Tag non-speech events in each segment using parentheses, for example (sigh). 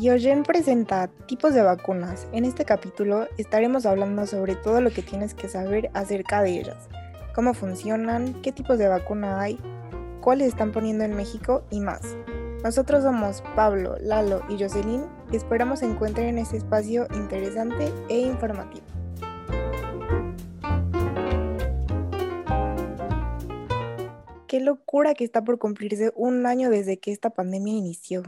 Biogen presenta tipos de vacunas. En este capítulo estaremos hablando sobre todo lo que tienes que saber acerca de ellas, cómo funcionan, qué tipos de vacuna hay, cuáles están poniendo en México y más. Nosotros somos Pablo, Lalo y Jocelyn y esperamos encuentren este espacio interesante e informativo. Qué locura que está por cumplirse un año desde que esta pandemia inició.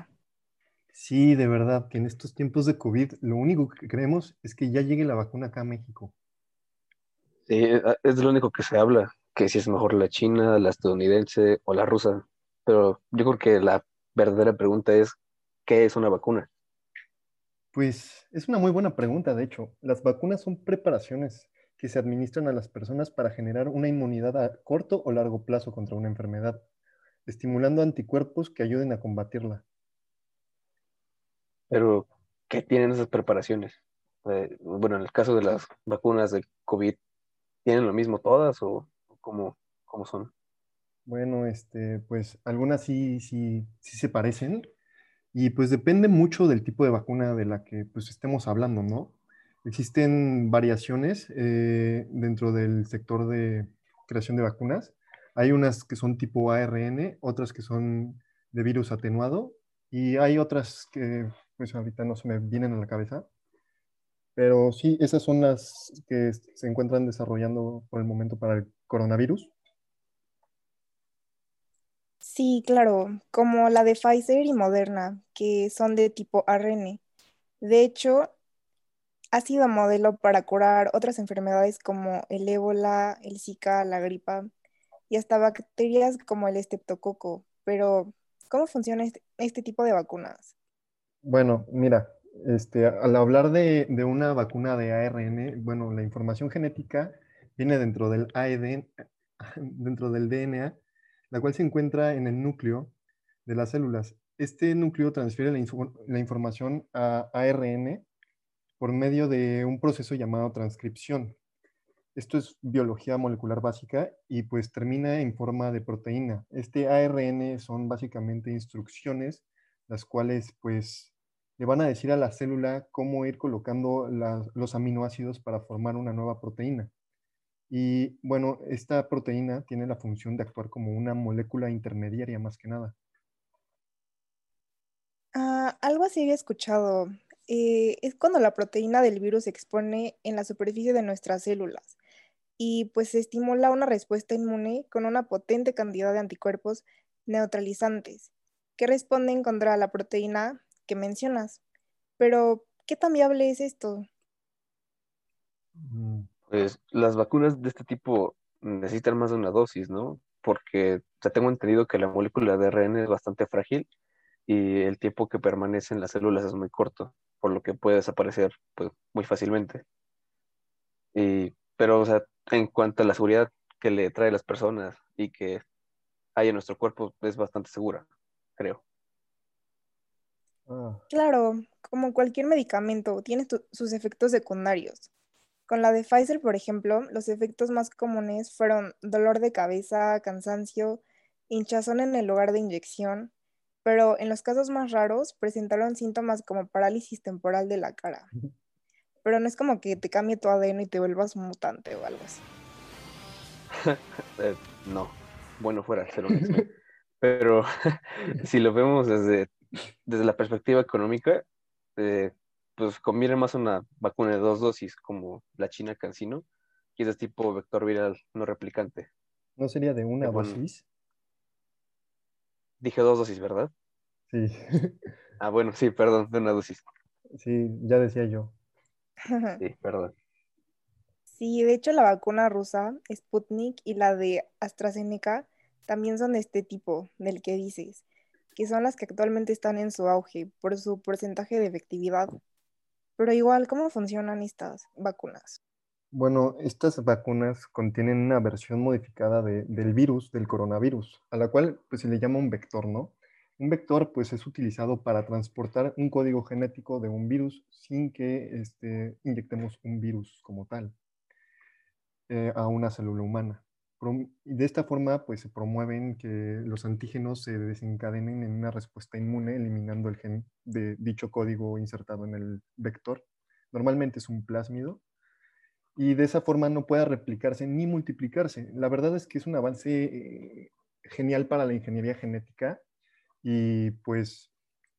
Sí, de verdad, que en estos tiempos de COVID lo único que queremos es que ya llegue la vacuna acá a México. Sí, eh, es lo único que se habla, que si es mejor la china, la estadounidense o la rusa. Pero yo creo que la verdadera pregunta es, ¿qué es una vacuna? Pues es una muy buena pregunta, de hecho. Las vacunas son preparaciones que se administran a las personas para generar una inmunidad a corto o largo plazo contra una enfermedad, estimulando anticuerpos que ayuden a combatirla. Pero, ¿qué tienen esas preparaciones? Eh, bueno, en el caso de las vacunas de COVID, ¿tienen lo mismo todas o cómo, cómo son? Bueno, este, pues algunas sí, sí, sí se parecen y pues depende mucho del tipo de vacuna de la que pues estemos hablando, ¿no? Existen variaciones eh, dentro del sector de creación de vacunas. Hay unas que son tipo ARN, otras que son de virus atenuado y hay otras que pues ahorita no se me vienen a la cabeza. Pero sí, esas son las que se encuentran desarrollando por el momento para el coronavirus. Sí, claro, como la de Pfizer y Moderna, que son de tipo ARN. De hecho, ha sido modelo para curar otras enfermedades como el ébola, el Zika, la gripa y hasta bacterias como el estreptococo. Pero, ¿cómo funciona este, este tipo de vacunas? Bueno, mira, este, al hablar de, una vacuna de ARN, bueno, la información genética viene dentro del AED, (laughs) dentro del DNA, la cual se encuentra en el núcleo de las células. Este núcleo transfiere la, la información a ARN por medio de un proceso llamado transcripción. Esto es biología molecular básica y pues termina en forma de proteína. Este ARN son básicamente instrucciones las cuales pues le van a decir a la célula cómo ir colocando los aminoácidos para formar una nueva proteína. Y bueno, esta proteína tiene la función de actuar como una molécula intermediaria más que nada. Ah, algo así había escuchado. Eh, es cuando la proteína del virus se expone en la superficie de nuestras células y pues se estimula una respuesta inmune con una potente cantidad de anticuerpos neutralizantes que responden contra la proteína que mencionas. Pero, ¿qué tan viable es esto? Mm, pues las vacunas de este tipo necesitan más de una dosis, ¿no? Porque ya tengo entendido que la molécula de ARN es bastante frágil y el tiempo que permanece en las células es muy corto por lo que puede desaparecer pues, muy fácilmente. Y, pero, o sea, en cuanto a la seguridad que le trae a las personas y que hay en nuestro cuerpo, es bastante segura, creo. Ah. Claro, como cualquier medicamento, tiene sus efectos secundarios. Con la de Pfizer, por ejemplo, los efectos más comunes fueron dolor de cabeza, cansancio, hinchazón en el lugar de inyección, pero en los casos más raros presentaron síntomas como parálisis temporal de la cara. Pero no es como que te cambie tu ADN y te vuelvas mutante o algo así. (laughs) Eh, no, bueno, fuera ser Pero (laughs) si lo vemos desde, desde la perspectiva económica, eh, pues conviene más una vacuna de dos dosis como la China Cancino, que es de tipo vector viral no replicante. ¿No sería de una dosis? Dije dos dosis, ¿verdad? Sí. (laughs) ah, bueno, sí, perdón, de una dosis. Sí, ya decía yo. Sí, perdón. Sí, de hecho la vacuna rusa, Sputnik, y la de AstraZeneca también son de este tipo, del que dices, que son las que actualmente están en su auge por su porcentaje de efectividad. Pero igual, ¿cómo funcionan estas vacunas? Bueno, estas vacunas contienen una versión modificada del virus, del coronavirus, a la cual pues, se le llama un vector, ¿no? Un vector pues, es utilizado para transportar un código genético de un virus sin que este, inyectemos un virus como tal eh, a una célula humana. De esta forma, pues se promueven que los antígenos se desencadenen en una respuesta inmune, eliminando el gen de dicho código insertado en el vector. Normalmente es un plásmido. Y de esa forma no pueda replicarse ni multiplicarse. La verdad es que es un avance eh, genial para la ingeniería genética y pues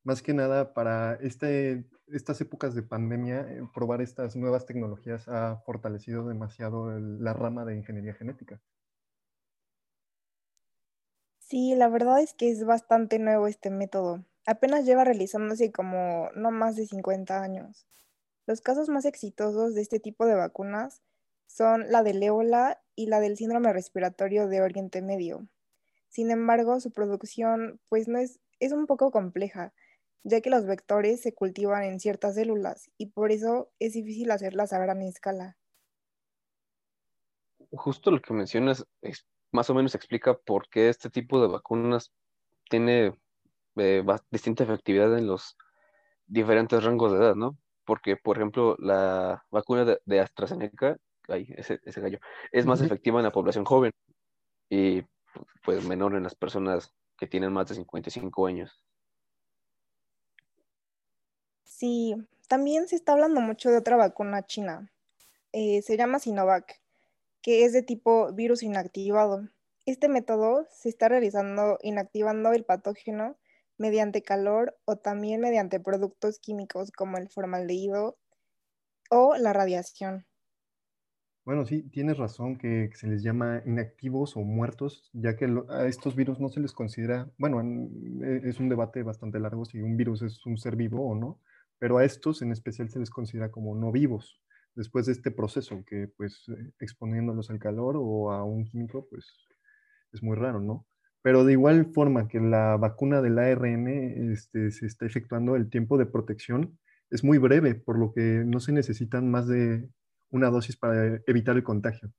más que nada para este, estas épocas de pandemia, eh, probar estas nuevas tecnologías ha fortalecido demasiado la rama de ingeniería genética. Sí, la verdad es que es bastante nuevo este método. Apenas lleva realizándose como no más de 50 años. Los casos más exitosos de este tipo de vacunas son la del ébola y la del síndrome respiratorio de Oriente Medio. Sin embargo, su producción pues no es, es un poco compleja, ya que los vectores se cultivan en ciertas células y por eso es difícil hacerlas a gran escala. Justo lo que mencionas es, más o menos explica por qué este tipo de vacunas tiene eh, distinta efectividad en los diferentes rangos de edad, ¿no? Porque, por ejemplo, la vacuna de, AstraZeneca, ese, gallo, es más efectiva en la población joven y pues menor en las personas que tienen más de 55 años. Sí, también se está hablando mucho de otra vacuna china. Eh, se llama Sinovac, que es de tipo virus inactivado. Este método se está realizando inactivando el patógeno mediante calor o también mediante productos químicos como el formaldehído o la radiación. Bueno, sí, tienes razón que se les llama inactivos o muertos, ya que a estos virus no se les considera, bueno, e, es un debate bastante largo si un virus es un ser vivo o no, pero a estos en especial se les considera como no vivos después de este proceso, que pues eh, exponiéndolos al calor o a un químico, pues es muy raro, ¿no? Pero de igual forma que la vacuna del ARN este, se está efectuando, el tiempo de protección es muy breve, por lo que no se necesitan más de una dosis para evitar el contagio.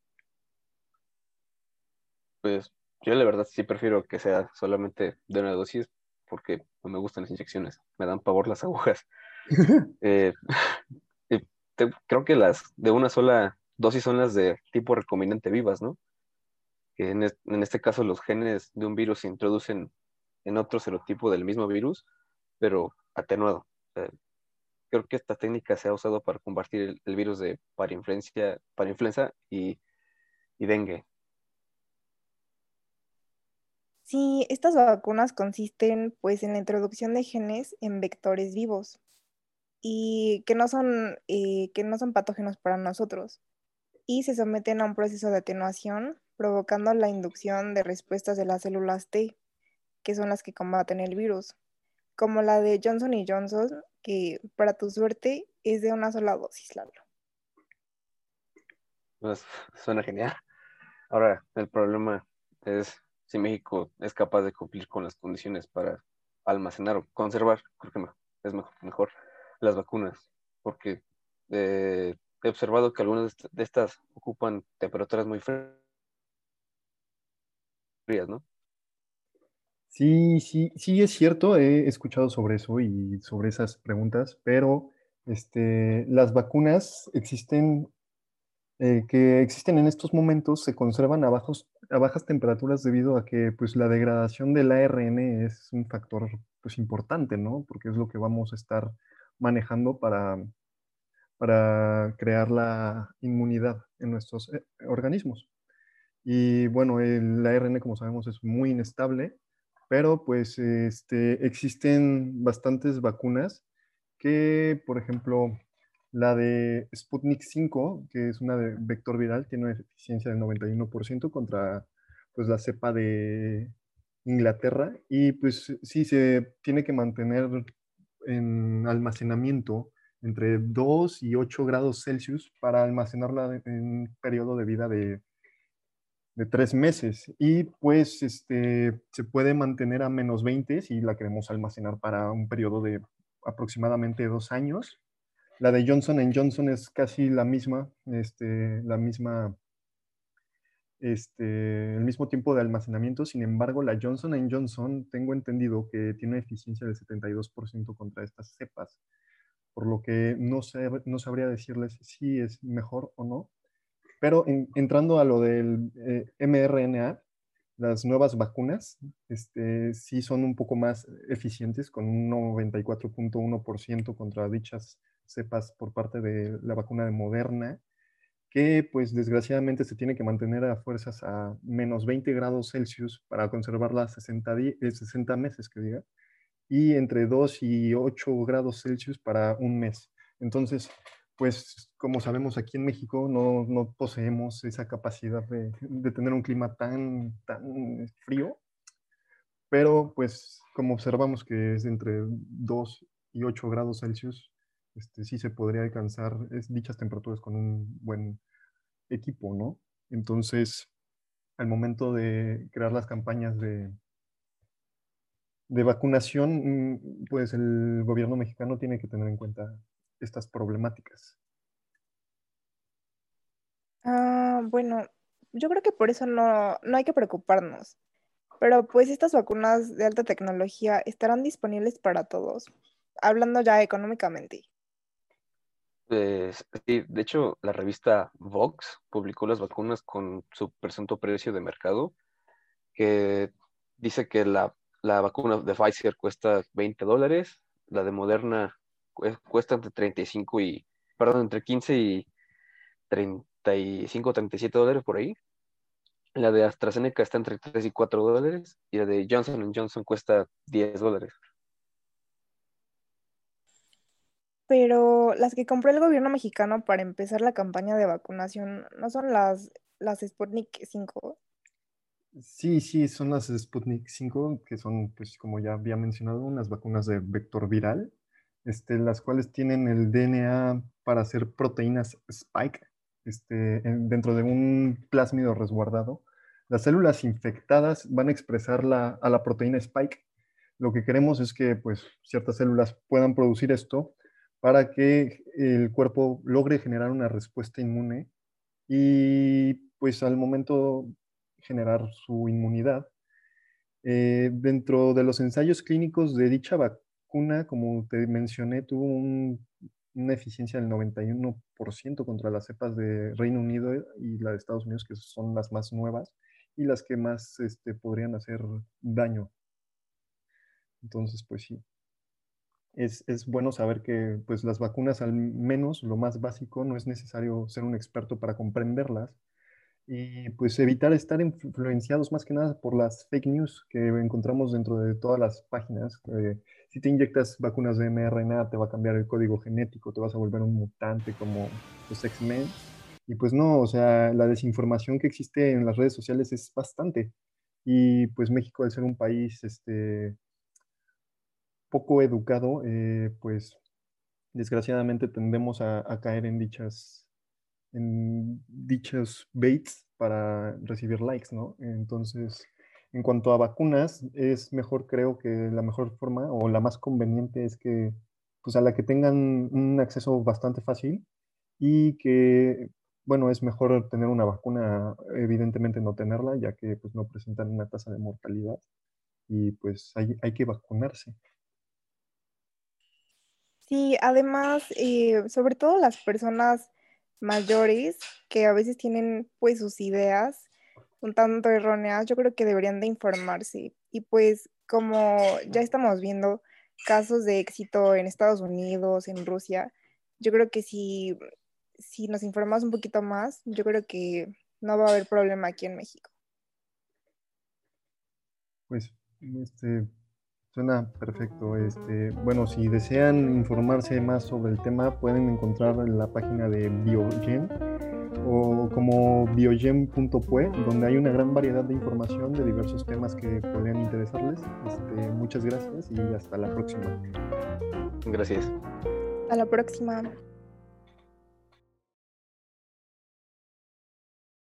Pues yo la verdad sí prefiero que sea solamente de una dosis porque no me gustan las inyecciones, me dan pavor las agujas. (laughs) Eh, (laughs) creo que las de una sola dosis son las de tipo recombinante vivas, ¿no? Que en, este caso los genes de un virus se introducen en otro serotipo del mismo virus, pero atenuado. creo que esta técnica se ha usado para combatir el, virus de parainfluencia, parainfluenza y, y dengue. Sí, estas vacunas consisten pues en la introducción de genes en vectores vivos y que no son, que no son patógenos para nosotros y se someten a un proceso de atenuación provocando la inducción de respuestas de las células T, que son las que combaten el virus, como la de Johnson Johnson, que para tu suerte es de una sola dosis, Lalo. Pues suena genial. Ahora, el problema es si México es capaz de cumplir con las condiciones para almacenar o conservar, creo que es mejor las vacunas, porque eh, he observado que algunas de estas ocupan temperaturas muy frías, ¿no? Sí, sí, sí es cierto, he escuchado sobre eso y sobre esas preguntas, pero este, las vacunas existen, eh, que existen en estos momentos, se conservan a, a bajas temperaturas debido a que pues, la degradación del ARN es un factor pues, importante, ¿no? Porque es lo que vamos a estar manejando para, para crear la inmunidad en nuestros eh, organismos. Y bueno, el ARN, como sabemos, es muy inestable, pero pues este, existen bastantes vacunas que, por ejemplo, la de Sputnik 5, que es una de vector viral, tiene una eficiencia del 91% contra pues, la cepa de Inglaterra. Y pues sí, se tiene que mantener en almacenamiento entre 2 y 8 grados Celsius para almacenarla en un periodo de vida de, de 3 meses. Y pues este, se puede mantener a menos 20 si la queremos almacenar para un periodo de aproximadamente 2 años. La de Johnson Johnson es casi la misma, este, la misma este, el mismo tiempo de almacenamiento. Sin embargo, la Johnson Johnson, tengo entendido que tiene una eficiencia del 72% contra estas cepas, por lo que no, no sabría decirles si es mejor o no, Pero entrando a lo del eh, mRNA, las nuevas vacunas este, sí son un poco más eficientes, con un 94.1% contra dichas cepas por parte de la vacuna de Moderna, que pues desgraciadamente se tiene que mantener a fuerzas a menos 20 grados Celsius para conservarla 60, 60 meses, que diga, y entre 2 y 8 grados Celsius para un mes. Entonces, pues como sabemos aquí en México no, no poseemos esa capacidad de, de, tener un clima tan, tan frío, pero pues como observamos que es entre 2 y 8 grados Celsius, este, sí se podría alcanzar dichas temperaturas con un buen equipo, ¿no? Entonces, al momento de crear las campañas de, de vacunación, mm, pues el gobierno mexicano tiene que tener en cuenta estas problemáticas? Ah, bueno, yo creo que por eso no, no hay que preocuparnos. Pero pues estas vacunas de alta tecnología estarán disponibles para todos, hablando ya económicamente. Pues, sí, de hecho, la revista Vox publicó las vacunas con su presunto precio de mercado, que dice que la, la vacuna de Pfizer cuesta 20 dólares, la de Moderna cuesta entre 35 y, perdón, entre 15 y 35, 37 dólares por ahí. La de AstraZeneca está entre 3 y 4 dólares y la de Johnson Johnson cuesta 10 dólares. Pero las que compró el gobierno mexicano para empezar la campaña de vacunación no son las, las Sputnik 5. Sí, sí, son las Sputnik 5, que son, pues como ya había mencionado, unas vacunas de vector viral este, las cuales tienen el DNA para hacer proteínas spike este, dentro de un plásmido resguardado. Las células infectadas van a expresar la, a la proteína spike. Lo que queremos es que pues, ciertas células puedan producir esto para que el cuerpo logre generar una respuesta inmune y pues al momento generar su inmunidad. Eh, dentro de los ensayos clínicos de dicha vacuna, como te mencioné, tuvo una eficiencia del 91% contra las cepas de Reino Unido y la de Estados Unidos, que son las más nuevas y las que más este, podrían hacer daño. Entonces, pues sí. Es, es, bueno saber que pues, las vacunas, al menos lo más básico, no es necesario ser un experto para comprenderlas, y pues evitar estar influenciados más que nada por las fake news que encontramos dentro de todas las páginas. Si te inyectas vacunas de mRNA te va a cambiar el código genético, te vas a volver un mutante como los X-Men. Y pues no, o sea, la desinformación que existe en las redes sociales es bastante. Y pues México, al ser un país este, poco educado, eh, pues desgraciadamente tendemos a, caer en dichas en dichos baits para recibir likes, ¿no? Entonces, en cuanto a vacunas, es mejor, creo que la mejor forma o la más conveniente es que, pues a la que tengan un acceso bastante fácil y que, bueno, es mejor tener una vacuna, evidentemente no tenerla, ya que pues no presentan una tasa de mortalidad y pues hay, hay que vacunarse. Sí, además, eh, sobre todo las personas mayores que a veces tienen pues sus ideas un tanto erróneas, yo creo que deberían de informarse. Y pues como ya estamos viendo casos de éxito en Estados Unidos, en Rusia, yo creo que si, si nos informamos un poquito más, yo creo que no va a haber problema aquí en México. Pues este, Suena perfecto. Este, bueno, si desean informarse más sobre el tema, pueden encontrar en la página de Biogen o como biogen.pue, donde hay una gran variedad de información de diversos temas que podrían interesarles. Este, muchas gracias y hasta la próxima. Gracias. A la próxima.